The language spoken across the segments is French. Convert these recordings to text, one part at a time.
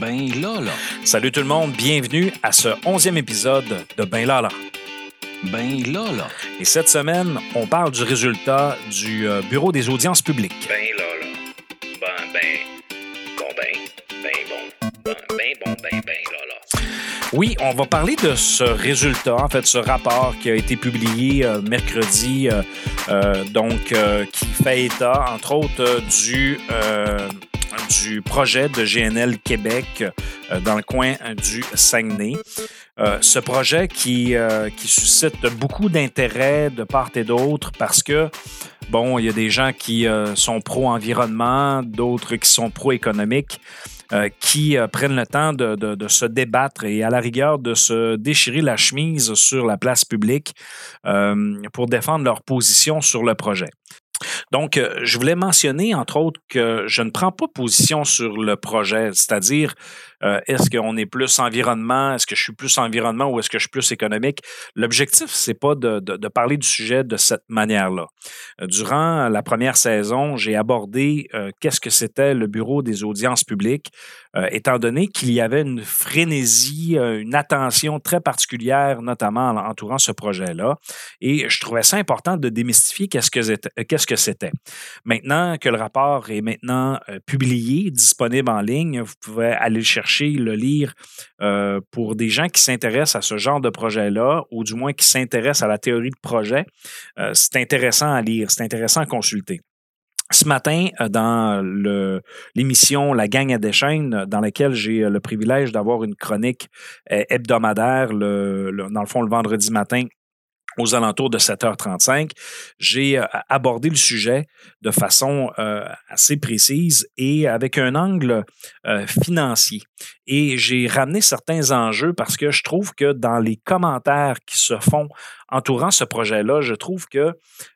Ben là, là. Salut tout le monde, bienvenue à ce onzième épisode de Ben là, là. Ben là, là. Et cette semaine, on parle du résultat du euh, Bureau des audiences publiques. Ben là, là. Ben, ben. Bon, ben. Ben, bon. Ben, ben, bon, ben, ben, là, là. Oui, on va parler de ce résultat, en fait, ce rapport qui a été publié euh, mercredi, euh, euh, donc euh, qui fait état, entre autres, euh, du, euh, du projet de GNL Québec euh, dans le coin du Saguenay. Euh, ce projet qui, euh, qui suscite beaucoup d'intérêt de part et d'autre parce que, bon, il y a des gens qui sont pro-environnement, d'autres qui sont pro-économique, euh, qui prennent le temps de, se débattre et à la rigueur de se déchirer la chemise sur la place publique pour défendre leur position sur le projet. Donc, euh, je voulais mentionner, entre autres, que je ne prends pas position sur le projet, c'est-à-dire, euh, est-ce qu'on est plus environnement, est-ce que je suis plus environnement ou est-ce que je suis plus économique? L'objectif, c'est pas de, de- parler du sujet de cette manière-là. Euh, Durant la première saison, j'ai abordé euh, qu'est-ce que c'était le Bureau des audiences publiques, étant donné qu'il y avait une frénésie, une attention très particulière, notamment en entourant ce projet-là. Et je trouvais ça important de démystifier qu'est-ce que c'était. Maintenant que le rapport est maintenant publié, disponible en ligne, vous pouvez aller le chercher, le lire euh, pour des gens qui s'intéressent à ce genre de projet-là, ou du moins qui s'intéressent à la théorie de projet. euh, c'est intéressant à lire, c'est intéressant à consulter. Ce matin, euh, dans l'émission La gang à des chaînes, dans laquelle j'ai le privilège d'avoir une chronique hebdomadaire, le- dans le fond, le vendredi matin, aux alentours de 7h35, j'ai euh, abordé le sujet de façon euh, assez précise et avec un angle euh, financier. Et j'ai ramené certains enjeux parce que je trouve que dans les commentaires qui se font entourant ce projet-là, je trouve que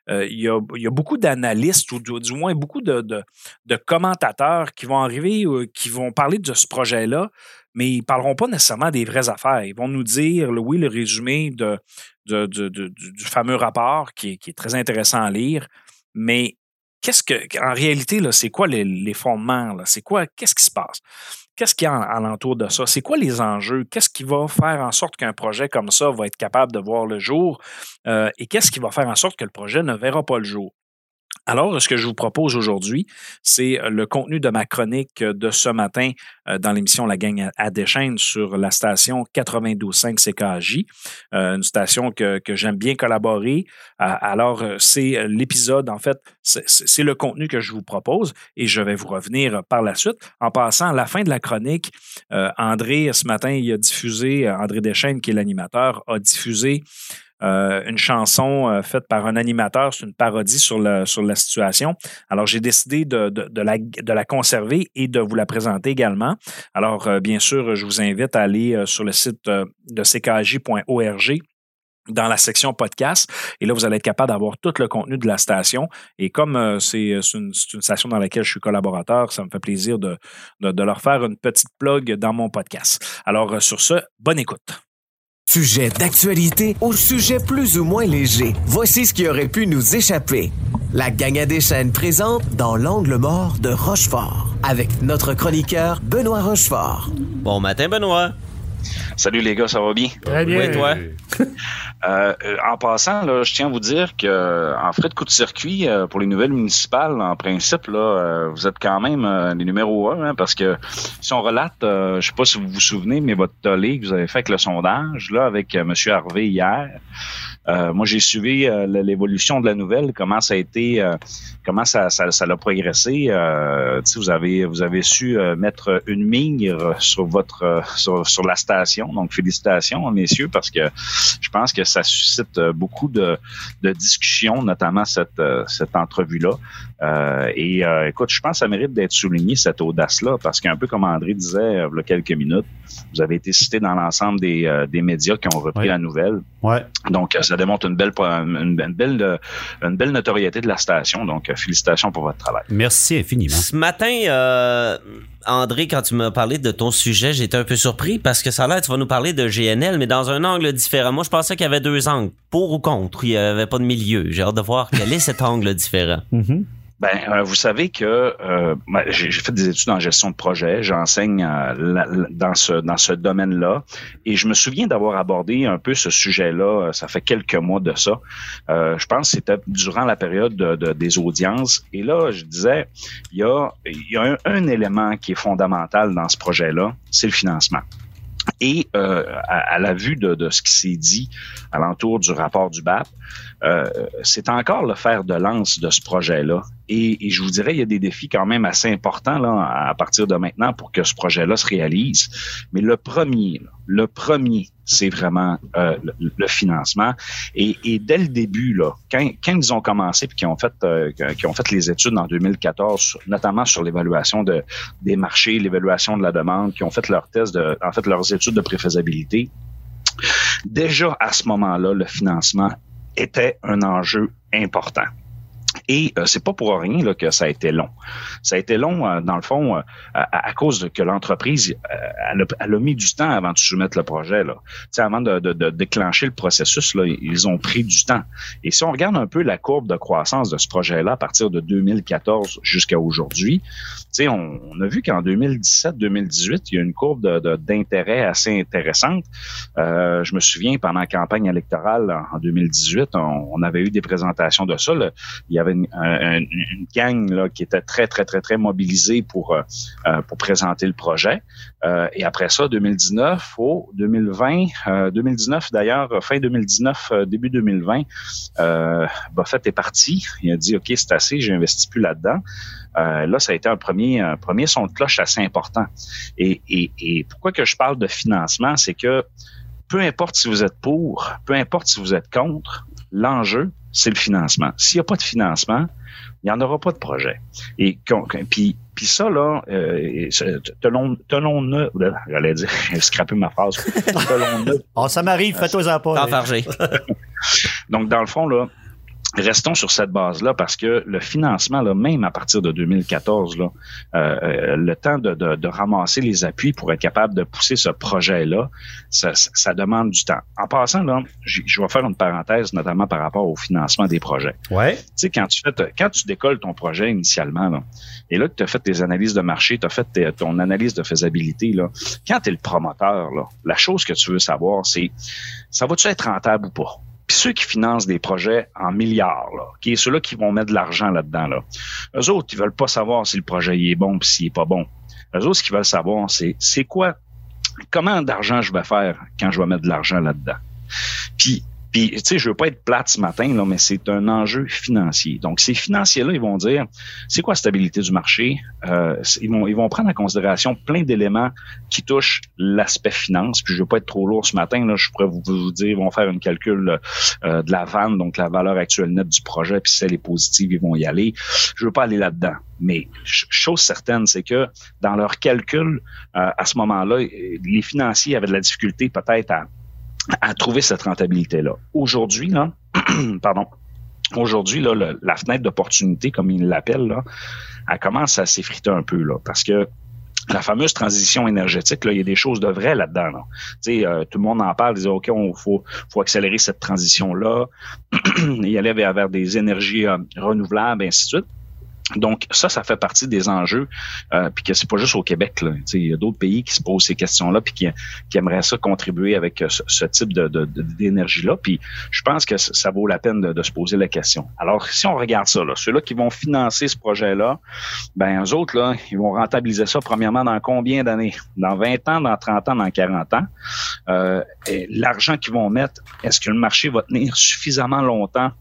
euh, y a, beaucoup d'analystes ou du, moins beaucoup de, commentateurs qui vont arriver, euh, qui vont parler de ce projet-là, mais ils ne parleront pas nécessairement des vraies affaires. Ils vont nous dire, le- oui, le résumé du, fameux rapport qui est, très intéressant à lire, mais qu'est-ce que, en réalité, c'est quoi les, fondements? C'est quoi, qu'est-ce qui se passe? Qu'est-ce qu'il y a en- alentour de ça? C'est quoi les enjeux? Qu'est-ce qui va faire en sorte qu'un projet comme ça va être capable de voir le jour? Euh, et qu'est-ce qui va faire en sorte que le projet ne verra pas le jour? Alors, ce que je vous propose aujourd'hui, c'est euh, le contenu de ma chronique de ce matin euh, dans l'émission La Gang à- Deschaines sur la station 92.5 CKJ, euh, une station que, j'aime bien collaborer. Euh, alors, euh, c'est euh, l'épisode, en fait, c'est le contenu que je vous propose et je vais vous revenir par la suite. En passant, à la fin de la chronique, euh, André, ce matin, il a diffusé, euh, André Deschaines, qui est l'animateur, a diffusé euh, une chanson euh, faite par un animateur, c'est une parodie sur, la situation. Alors, j'ai décidé de, la, conserver et de vous la présenter également. Alors, euh, bien sûr, je vous invite à aller sur le site de ckj.org dans la section podcast. Et là, vous allez être capable d'avoir tout le contenu de la station. Et comme c'est une, station dans laquelle je suis collaborateur, ça me fait plaisir de, leur faire une petite plug dans mon podcast. Alors, sur ce, bonne écoute. Sujet d'actualité au sujet plus ou moins léger. Voici ce qui aurait pu nous échapper. La gang des chaînes présente dans l'angle mort de Rochefort avec notre chroniqueur Benoît Rochefort. Bon matin, Benoît. Salut les gars, ça va bien? Très bien. Oui, toi? Euh, en passant, là, je tiens à vous dire que euh, en frais de coup de circuit euh, pour les nouvelles municipales, en principe, là, euh, vous êtes quand même euh, les numéros un, hein, parce que si on relate, euh, je sais pas si vous vous souvenez, mais votre tollé que vous avez fait avec le sondage, là, avec euh, M. Harvey hier, euh, moi j'ai suivi euh, l'évolution de la nouvelle, comment ça a été, euh, comment ça, ça, ça a progressé. Euh, tu sais, vous avez vous avez su euh, mettre une mire sur votre euh, sur, sur la station. Donc félicitations messieurs parce que je pense que ça suscite beaucoup de, de discussions, notamment cette cette entrevue là. Euh, et euh, écoute, je pense que ça mérite d'être souligné cette audace là parce qu'un peu comme André disait il y a quelques minutes, vous avez été cité dans l'ensemble des, euh, des médias qui ont repris la nouvelle. Ouais. Donc, ça démontre une belle, une, une belle, euh, une belle notoriété de la station. Donc, euh, félicitations pour votre travail. Merci infiniment. Ce matin, euh, André, quand tu m'as parlé de ton sujet, j'étais un peu surpris parce que ça a l'air, tu vas nous parler de GNL, mais dans un angle différent. Moi, je pensais qu'il y avait deux angles, pour ou contre. Il n'y avait pas de milieu. J'ai hâte de voir quel est cet angle différent. Mhm. Ben, euh, vous savez que euh, j'ai fait des études en gestion de projet, j'enseigne euh, dans ce dans ce domaine-là, et je me souviens d'avoir abordé un peu ce sujet-là. euh, Ça fait quelques mois de ça. Euh, je pense que c'était durant la période de- de- des audiences. Et là, je disais, il y a il y a un, élément qui est fondamental dans ce projet-là, c'est le financement. Et à, à la vue de, de ce qui s'est dit alentour du rapport du BAP, euh, c'est encore le fer de lance de ce projet-là. Et, et je vous dirais, il y a des défis quand même assez importants là, à partir de maintenant pour que ce projet-là se réalise. Mais le premier, le premier, c'est vraiment euh, le, le financement. Et, et dès le début, là, quand, quand ils ont commencé puis qu'ils ont fait, euh, qu'ils ont fait les études en 2014, notamment sur l'évaluation de, des marchés, l'évaluation de la demande, qui ont fait leurs tests, de, en fait leurs études de préfaisabilité, déjà à ce moment-là, le financement était un enjeu important. Et euh, c'est pas pour rien là, que ça a été long. Ça a été long, euh, dans le fond, euh, à, cause de que l'entreprise euh, elle, a, mis du temps avant de soumettre le projet. Là. Avant de, de, déclencher le processus, là, ils ont pris du temps. Et si on regarde un peu la courbe de croissance de ce projet-là à partir de 2014 jusqu'à aujourd'hui, on, on a vu qu'en 2017-2018, il y a une courbe d'intérêt assez intéressante. Euh, je me souviens, pendant la campagne électorale en, en 2018, on, avait eu des présentations de ça. Il y avait un- un- une gang qui était très, très, très, très mobilisée pour, euh, euh, pour présenter le projet. Euh, et après ça, 2019 au 2020, euh, 2019 d'ailleurs, fin 2019, euh, début 2020, euh, Buffett est parti. Il a dit, OK, c'est assez, j'ai investi plus là-dedans. Là, ça a été un premier, premier son de cloche assez important. Et, et, et pourquoi que je parle de financement, c'est que peu importe si vous êtes pour, peu importe si vous êtes contre, l'enjeu, c'est le financement. S'il n'y a pas de financement, il n'y en aura pas de projet. Et puis, puis ça, là, euh, c'est- tenons, tenons-ne, j'allais dire, j'ai scrappé ma phrase, tenons-ne Oh, ça m'arrive, fais-toi-en pas. là. Enfargé. donc, dans le fond, là, restons sur cette base-là parce que le financement, là, même à partir de 2014, là, euh, le temps de, de, de ramasser les appuis pour être capable de pousser ce projet-là, ça, ça- demande du temps. En passant, là, je vais faire une parenthèse, notamment par rapport au financement des projets. Ouais. Tu sais, quand tu fais, ta- quand tu décolles ton projet initialement, là, et là que tu as fait tes analyses de marché, tu as fait tes- ton analyse de faisabilité, là, quand tu es le promoteur, là, la chose que tu veux savoir, c'est ça va-tu être rentable ou pas? Puis ceux qui financent des projets en milliards, là, est ceux-là qui vont mettre de l'argent là-dedans, là, eux autres, ils veulent pas savoir si le projet il est bon ou s'il est pas bon. Eux autres, ce qu'ils veulent savoir, c'est c'est quoi, comment d'argent je vais faire quand je vais mettre de l'argent là-dedans. Puis, tu sais, je veux pas être plate ce matin, là, mais c'est un enjeu financier. Donc, ces financiers-là, ils vont dire, c'est quoi la stabilité du marché? Euh, ils, vont, ils vont prendre en considération plein d'éléments qui touchent l'aspect finance. Puis, je veux pas être trop lourd ce matin, là, je pourrais vous, vous dire, ils vont faire une calcul euh, de la vanne, donc la valeur actuelle nette du projet, puis si elle est positive, ils vont y aller. Je veux pas aller là-dedans. Mais ch- chose certaine, c'est que dans leur calcul, euh, à ce moment-là, les financiers avaient de la difficulté peut-être à à trouver cette rentabilité-là. Aujourd'hui, là, pardon, aujourd'hui, là, la fenêtre d'opportunité, comme ils l'appellent, là, elle commence à s'effriter un peu, là, parce que la fameuse transition énergétique, là, il y a des choses de vraies là-dedans. Là. Euh, tout le monde en parle, disait OK, on faut, faut accélérer cette transition-là, y aller vers, vers des énergies euh, renouvelables, et ainsi de suite. Donc, ça, ça fait partie des enjeux, euh, puis que c'est pas juste au Québec. Là. Il y a d'autres pays qui se posent ces questions-là, puis qui, qui aimeraient ça contribuer avec euh, ce, type de, d'énergie-là. Puis je pense que ça vaut la peine de, de se poser la question. Alors, si on regarde ça, là, ceux-là qui vont financer ce projet-là, ben eux autres, là, ils vont rentabiliser ça premièrement dans combien d'années? Dans 20 ans, dans 30 ans, dans 40 ans. Euh, l'argent qu'ils vont mettre, est-ce que le marché va tenir suffisamment longtemps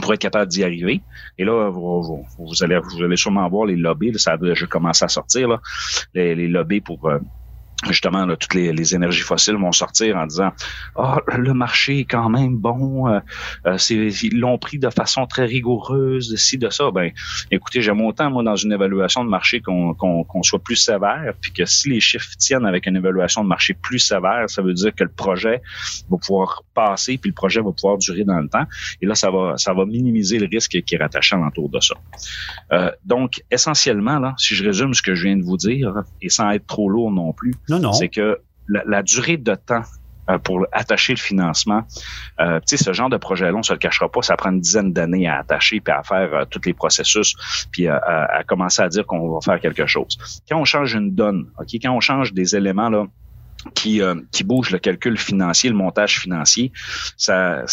pour être capable d'y arriver. Et là, vous, allez, vous allez sûrement voir les lobbies, là, ça a déjà commencé à sortir, là, les, les lobbies pour euh, justement là, toutes les, les énergies fossiles vont sortir en disant Ah, le marché est quand même bon, euh, euh, ils l'ont pris de façon très rigoureuse, de ci, de ça. Ben, écoutez, j'aime autant, moi, dans une évaluation de marché qu'on soit plus sévère, puis que si les chiffres tiennent avec une évaluation de marché plus sévère, ça veut dire que le projet va pouvoir passer, puis le projet va pouvoir durer dans le temps. Et là, ça va, ça va minimiser le risque qui est rattaché alentour de ça. Euh, donc, essentiellement, là, si je résume ce que je viens de vous dire, et sans être trop lourd non plus, Non, non. c'est que la, durée de temps euh, pour attacher le financement. Euh, tu sais, ce genre de projet-là, on se le cachera pas, ça prend une dizaine d'années à attacher puis à faire euh, tous les processus puis à, commencer à dire qu'on va faire quelque chose. Quand on change une donne, ok, quand on change des éléments là qui, euh, qui bougent le calcul financier, le montage financier, ça,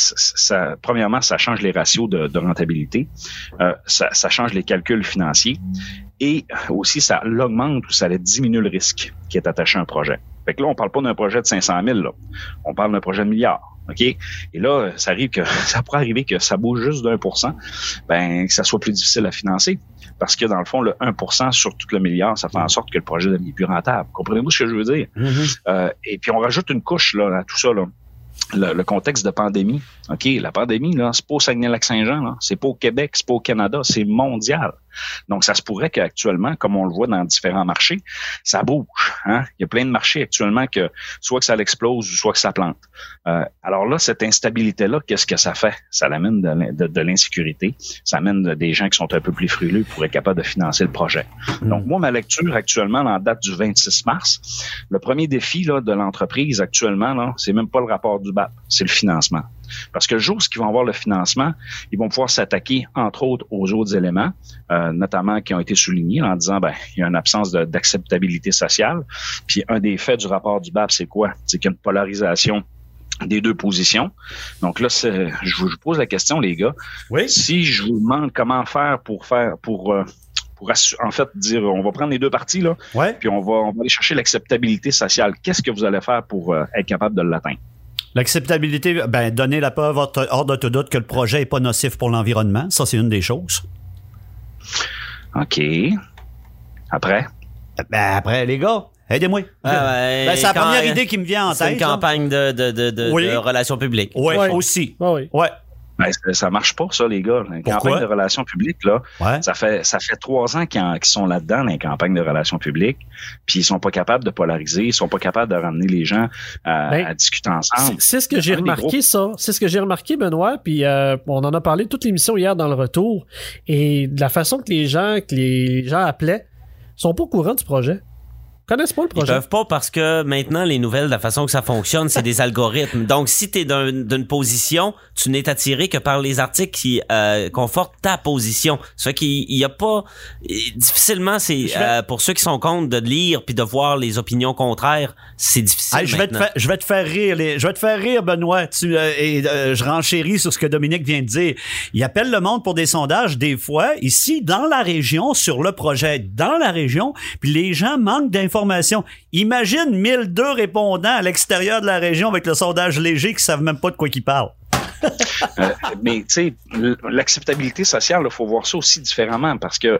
premièrement, ça change les ratios de, rentabilité, ça change les calculs financiers et aussi ça l'augmente ou ça diminue le risque qui est attaché à un projet. Fait que là, on parle pas d'un projet de 500 000, là. on parle d'un projet de milliards. OK? Et là, ça arrive que ça pourrait arriver que ça bouge juste d'un pour cent, ben, que ça soit plus difficile à financer. Parce que dans le fond, le 1% sur tout le milliard, ça fait en sorte que le projet devient plus rentable. Comprenez-vous ce que je veux dire? Euh, et puis on rajoute une couche là, à tout ça. Là. Le, le contexte de pandémie. OK, la pandémie, là, c'est pas au Saguenay-Lac-Saint-Jean, là. c'est pas au Québec, c'est pas au Canada, c'est mondial. Donc, ça se pourrait qu'actuellement, comme on le voit dans différents marchés, ça bouge. Hein? Il y a plein de marchés actuellement que soit que ça l'explose ou soit que ça plante. Euh, alors là, cette instabilité-là, qu'est-ce que ça fait? Ça l'amène de, l'in- de- de l'insécurité. Ça amène des gens qui sont un peu plus frileux pour être capables de financer le projet. Donc, moi, ma lecture actuellement, en date du 26 mars, le premier défi là, de l'entreprise actuellement, c'est même pas le rapport du BAP, c'est le financement. Parce que le jour où ils vont avoir le financement, ils vont pouvoir s'attaquer, entre autres, aux autres éléments, euh, notamment qui ont été soulignés en disant ben il y a une absence d'acceptabilité sociale. Puis un des faits du rapport du BAP, c'est quoi? C'est qu'il y a une polarisation des deux positions. Donc là, je vous pose la question, les gars. Oui. Si je vous demande comment faire pour faire pour euh, pour en fait dire on va prendre les deux parties là, Ouais. puis on va on va aller chercher l'acceptabilité sociale. Qu'est-ce que vous allez faire pour euh, être capable de l'atteindre? L'acceptabilité, ben, donner la preuve hors de tout doute que le projet est pas nocif pour l'environnement. Ça, c'est une des choses. OK. Après? Ben, après, les gars, aidez-moi. Ah ouais, Ben, c'est la première idée qui me vient en C'est tête. une là. campagne de, de, de, de, Oui. de relations publiques. Ouais, Ouais. aussi. Ah oui. Ouais. Ben, ça- marche pas, ça, les gars. Les campagnes de relations publiques, là, Ouais. ça fait ça fait trois ans qu'ils sont là-dedans, dans les campagnes de relations publiques, puis ils sont pas capables de polariser, ils sont pas capables de ramener les gens à, Ben, à discuter ensemble. c'est ce que j'ai remarqué, ça. C'est ce que j'ai remarqué, Benoît. Puis euh, on en a parlé toute l'émission hier dans le retour. Et de la façon que les gens, que les gens appelaient, sont pas au courant du projet. Ils connaissent pas le Ils projet. peuvent pas parce que maintenant, les nouvelles, de la façon que ça fonctionne, c'est des algorithmes. Donc, si tu es d'une position, tu n'es attiré que par les articles qui euh, confortent ta position. Fait qu'il il y a pas... Difficilement, c'est euh, pour ceux qui sont contre de lire puis de voir les opinions contraires, c'est difficile Hey, je, vais te je vais te faire rire, les- je vais te faire rire, Benoît. Tu, euh, et euh, je renchéris sur ce que Dominique vient de dire. Il appelle le monde pour des sondages des fois ici dans la région sur le projet dans la région, puis les gens manquent d'informations. Imagine 1002 répondants à l'extérieur de la région avec le sondage léger qui savent même pas de quoi ils parlent. Euh, mais tu sais, l'acceptabilité sociale, il faut voir ça aussi différemment parce que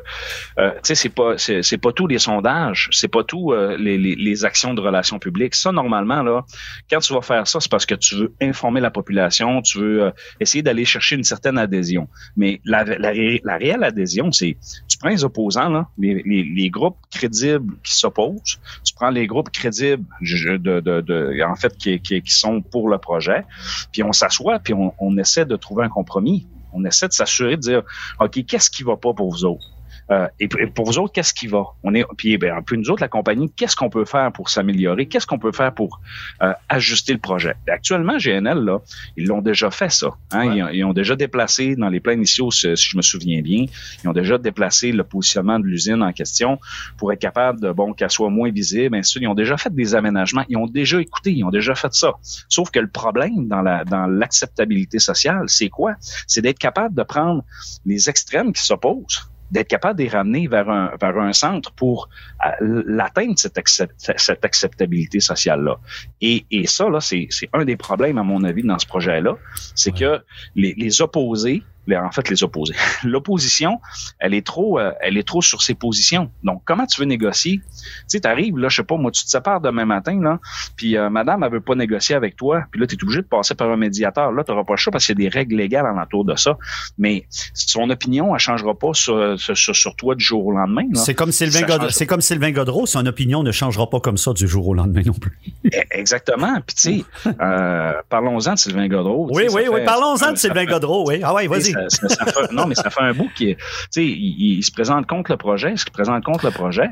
euh, tu sais, c'est pas c'est pas tout les sondages, c'est pas tout euh, les, les, actions de relations publiques. Ça normalement là, quand tu vas faire ça, c'est parce que tu veux informer la population, tu veux essayer d'aller chercher une certaine adhésion. Mais la, la, ré- la réelle adhésion, c'est tu prends les opposants là, les, les, groupes crédibles qui s'opposent, tu prends les groupes crédibles de, de en fait qui, qui, qui sont pour le projet, puis on s'assoit, puis on, on essaie de trouver un compromis. On essaie de s'assurer de dire, OK, qu'est-ce qui va pas pour vous autres? Euh, et pour- vous autres, qu'est-ce qui va? On est, puis ben, puis nous autres, la compagnie, qu'est-ce qu'on peut faire pour s'améliorer? Qu'est-ce qu'on peut faire pour euh, ajuster le projet? Actuellement, GNL, là, ils l'ont déjà fait, ça. Hein? Ils, ont, ils ont déjà déplacé dans les plans initiaux, si, si je me souviens bien, ils ont déjà déplacé le positionnement de l'usine en question pour être capable de, bon, qu'elle soit moins visible, ainsi de suite. Ils ont déjà fait des aménagements. Ils ont déjà écouté, ils ont déjà fait ça. Sauf que le problème dans la dans l'acceptabilité sociale, c'est quoi? C'est d'être capable de prendre les extrêmes qui s'opposent, d'être capable de les ramener vers un, vers un centre pour euh, l'atteindre, cette, accept- cette acceptabilité sociale-là. Et, et ça, là, c'est c'est un des problèmes, à mon avis, dans ce projet-là. C'est que les, les opposés, les- en fait, les opposés, l'opposition, elle est trop, euh, elle est trop sur ses positions. Donc, comment tu veux négocier? Tu sais, t'arrives, là, je sais pas, moi, tu te sépares demain matin, là, puis euh, madame, elle veut pas négocier avec toi, puis là, tu es obligé de passer par un médiateur. Là, tu n'auras pas le choix parce qu'il y a des règles légales en entour de ça. Mais son opinion, elle changera pas sur, sur, toi du jour au lendemain. C'est comme Sylvain. C'est comme Sylvain Godreau. Son opinion ne changera pas comme ça du jour au lendemain non plus. E- Exactement. Puis, tu sais, euh, parlons-en de Sylvain Godreau. Oui, oui, oui. Parlons-en de Sylvain Godreau. Oui. Ah ouais, vas-y. Vas-y. ça- ça- ça fait- non, mais ça fait un bout qui, est- tu sais, il, il se présente contre le projet, il se présente contre le projet.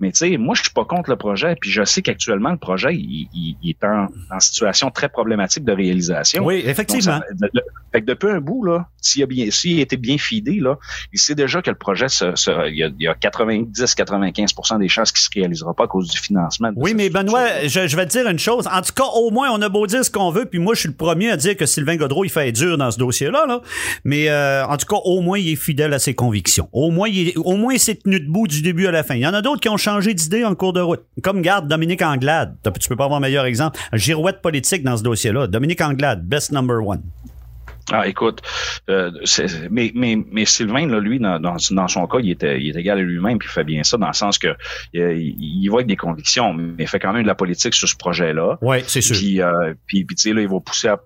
Mais tu sais, moi, je suis pas contre le projet, puis je sais qu'actuellement le projet, il, il- il est en, en situation très problématique de réalisation. Oui, Donc, effectivement. ça- de- de- fait que depuis un bout, là, s'il a bien, s'il a été bien là, il sait déjà que le projet, se, se- il y a, il y a 90-95% des chances qu'il se réalisera pas à cause du financement. Oui, mais. Benoît, je, je vais te dire une chose. En tout cas, au moins, on a beau dire ce qu'on veut, puis moi, je suis le premier à dire que Sylvain Godreau, il fait dur dans ce dossier-là. Là. Mais euh, en tout cas, au moins, il est fidèle à ses convictions. Au moins, il, est- au moins, il s'est tenu debout du début à la fin. Il y en a d'autres qui ont changé d'idée en cours de route. Comme, garde, Dominique Anglade. Tu peux pas avoir un meilleur exemple. Girouette politique dans ce dossier-là. Dominique Anglade, best number one. Ah, écoute, euh, mais, mais, mais Sylvain, là, lui, dans, dans, dans son cas, il était, il est égal à lui-même, puis il fait bien ça, dans le sens que euh, il, il va avec des convictions, mais il fait quand même de la politique sur ce projet-là. Oui, c'est sûr. Puis, euh, puis, puis, tu sais, là, il va pousser à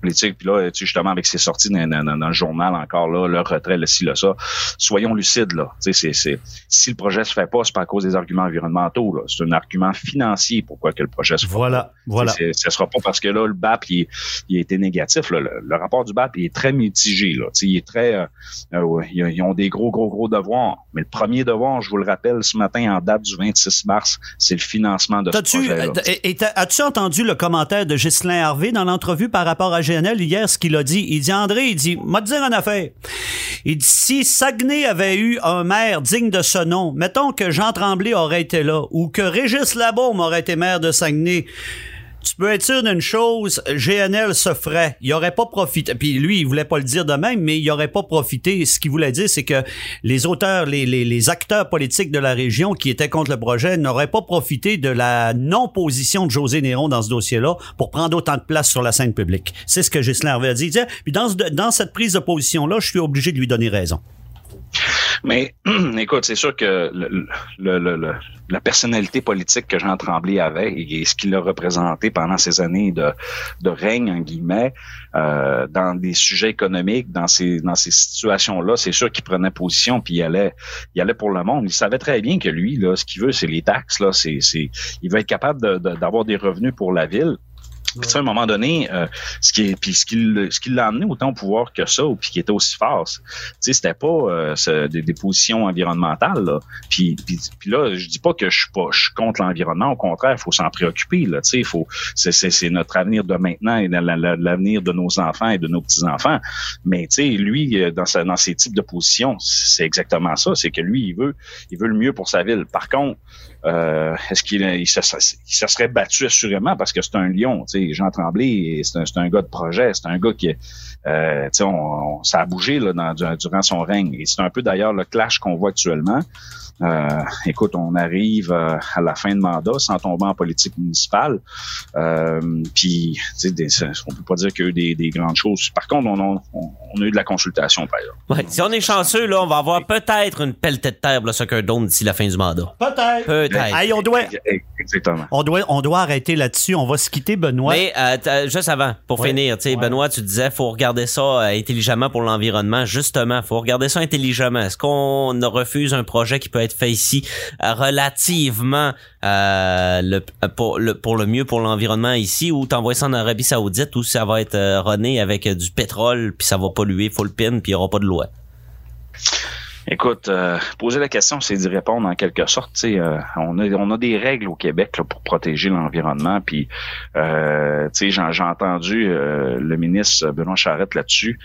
politique, puis là, tu sais, justement, avec ses sorties dans, dans- dans le journal encore, là, le retrait, le ci, le ça, soyons lucides, là. Tu sais, c'est, c'est, si le projet se fait pas, c'est pas à cause des arguments environnementaux, là. C'est un argument financier pourquoi que le projet se fait Voilà, voilà. c'est- Ce sera pas parce que là, le BAP, il, il a été négatif. là. Le, le rapport du BAP, il est très mitigé. Là. Tu sais, Il est très. euh, euh, ils, ont des gros, gros, gros devoirs. Mais le premier devoir, je vous le rappelle, ce matin, en date du 26 mars, c'est le financement de ce euh, et- et t'as- as-tu entendu le commentaire de Ghislain Harvey dans l'entrevue par rapport à Hier, ce qu'il a dit? Il dit, André, il dit, m'a dire une affaire. Il dit, si Saguenay avait eu un maire digne de ce nom, mettons que Jean Tremblay aurait été là, ou que Régis Labaume aurait été maire de Saguenay, tu peux être sûr d'une chose, GNL se ferait. Il aurait pas profité. Puis lui, il voulait pas le dire de même, mais il aurait pas profité. Ce qu'il voulait dire, c'est que les auteurs, les, acteurs politiques de la région qui étaient contre le projet n'auraient pas profité de la non-position de José Néron dans ce dossier-là pour prendre autant de place sur la scène publique. C'est ce que Ghislain Harvey a dit. Puis dans cette prise de position-là, je suis obligé de lui donner raison. Mais écoute, c'est sûr que le, la personnalité politique que Jean Tremblay avait et ce qu'il a représenté pendant ces années de, règne, en guillemets, euh, dans des sujets économiques, dans ces, situations-là, c'est sûr qu'il prenait position puis il allait, il allait pour le monde. Il savait très bien que lui, là, ce qu'il veut, c'est les taxes. Là, c'est, il veut être capable d'avoir des revenus pour la ville. Puis, tu sais, à un moment donné, euh, ce qui est, puis ce qui, ce qui l'a amené autant au pouvoir que ça, puis qui était aussi fort, tu sais, c'était pas euh, des, des positions environnementales. Là. Puis, puis, puis là, je dis pas que je suis pas, je suis contre l'environnement. Au contraire, il faut s'en préoccuper. Là, tu sais, faut, c'est, c'est, notre avenir de maintenant et la- la- la- l'avenir de nos enfants et de nos petits enfants. Mais tu sais, lui, euh, dans, sa, dans ses types de positions, c'est exactement ça. C'est que lui, il veut, il veut le mieux pour sa ville. Par contre, euh, est-ce qu'il il se serait battu assurément parce que c'est un lion, tu sais, Jean Tremblay, c'est un, un gars de projet, c'est un gars qui, euh, tu sais, on, on- ça a bougé là, dans- durant son règne. Et c'est un peu d'ailleurs le clash qu'on voit actuellement. Euh, écoute, on arrive euh, à la fin de mandat sans tomber en politique municipale. Euh, puis, tu sais, des- on peut pas dire qu'il y a eu des, des grandes choses. Par contre, on, a- on- on a eu de la consultation, par exemple. Ouais, si on est chanceux, là, on va avoir peut-être une pelletée de terre pour le Soccer Dome d'ici la fin du mandat. Peut-être. Peut-être. Hey, on doit, Exactement. on doit, on doit arrêter là-dessus. On va se quitter, Benoît. Mais euh, juste avant, pour Ouais. finir, tu sais, Ouais. Benoît, tu disais faut regarder ça intelligemment pour l'environnement. Justement, faut regarder ça intelligemment. Est-ce qu'on refuse un projet qui peut être fait ici euh, relativement euh, euh, pour, le, mieux pour l'environnement ici, ou t'envoies ça en Arabie Saoudite où ça va être rené avec du pétrole puis ça va polluer full pin puis il y aura pas de loi. Écoute, poser la question, c'est d'y répondre en quelque sorte. On, a, des règles au Québec pour protéger l'environnement. Puis, j'ai entendu le ministre Benoît Charette là-dessus.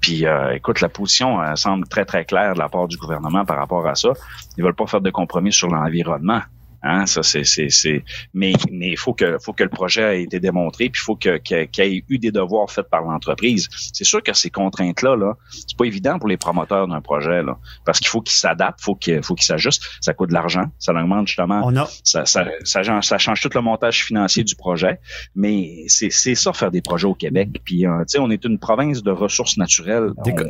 Puis, euh, écoute, la position elle semble très très claire de la part du gouvernement par rapport à ça. Ils veulent pas faire de compromis sur l'environnement. Hein, ça c'est c'est c'est mais mais il faut que faut que le projet ait été démontré puis il faut que qu'il y ait eu des devoirs faits par l'entreprise. C'est sûr que ces contraintes là là, c'est pas évident pour les promoteurs d'un projet là parce qu'il faut qu'ils s'adaptent, faut qu'il faut qu'ils s'ajustent, ça coûte de l'argent, ça augmente justement on a, ça, ça, ça, change, ça change tout le montage financier du projet, mais c'est c'est ça faire des projets au Québec. Puis, euh, tu sais, on est une province de ressources naturelles. Déco-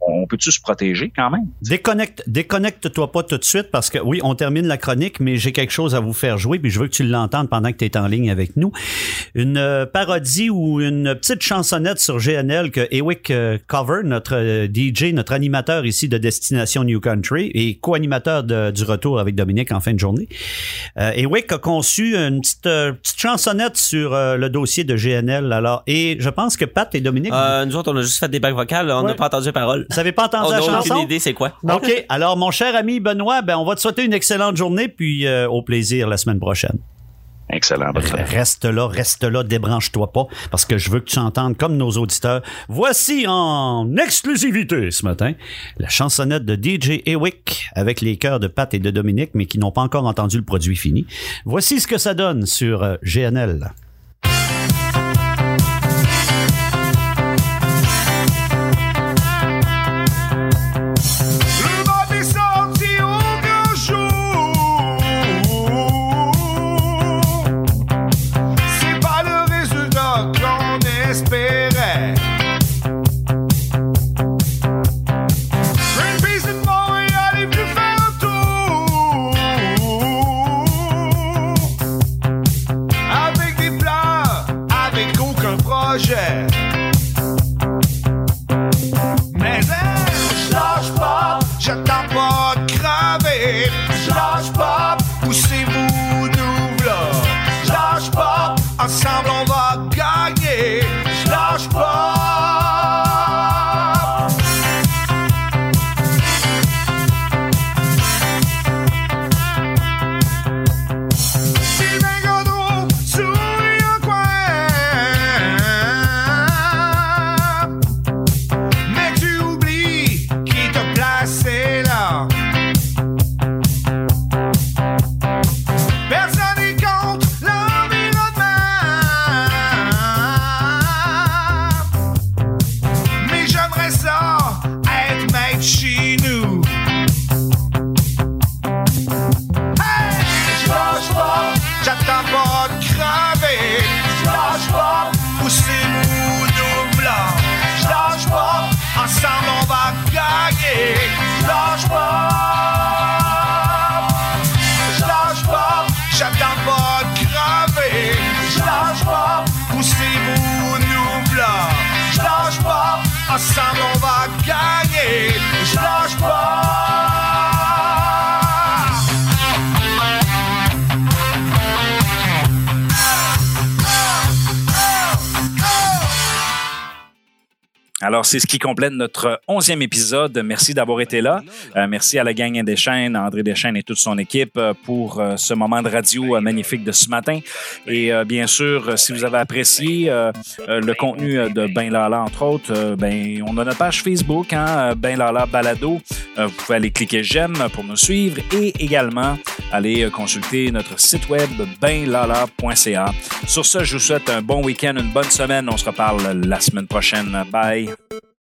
On, on peut-tu se protéger quand même? Déconnecte, déconnecte-toi pas tout de suite parce que oui, on termine la chronique, mais j'ai quelque quelque chose à vous faire jouer, puis je veux que tu l'entendes pendant que tu es en ligne avec nous. Une euh, parodie ou une petite chansonnette sur GNL que Ewick euh, Cover, notre euh, DJ, notre animateur ici de Destination New Country et co-animateur du retour avec Dominique en fin de journée. Euh, Ewick a conçu une petite, euh, petite chansonnette sur euh, le dossier de GNL. Alors, et je pense que Pat et Dominique, nous autres, on a juste fait des bacs vocales, on n'a Ouais. pas entendu les paroles. vous n'avez pas entendu On la n'a chanson? aucune idée c'est quoi. OK. Alors, mon cher ami Benoît, ben, on va te souhaiter une excellente journée, puis euh, au plaisir la semaine prochaine. Excellent. Reste là, reste là, débranche-toi pas, parce que je veux que tu entendes comme nos auditeurs. Voici en exclusivité ce matin la chansonnette de DJ Ewick avec les chœurs de Pat et de Dominique, mais qui n'ont pas encore entendu le produit fini. Voici ce que ça donne sur euh, GNL. Alors, c'est ce qui complète notre onzième épisode. Merci d'avoir été là. Euh, merci à la gang des chaînes, André Deschênes et toute son équipe euh, pour euh, ce moment de radio magnifique de ce matin. Et bien sûr, si vous avez apprécié le contenu de Ben Lala, entre autres, ben, on a notre page Facebook, hein, Ben Lala Balado. Vous pouvez aller cliquer j'aime pour nous suivre et également aller consulter notre site web benlala.ca. Sur ce, je vous souhaite un bon week-end, une bonne semaine. On se reparle la semaine prochaine. Bye.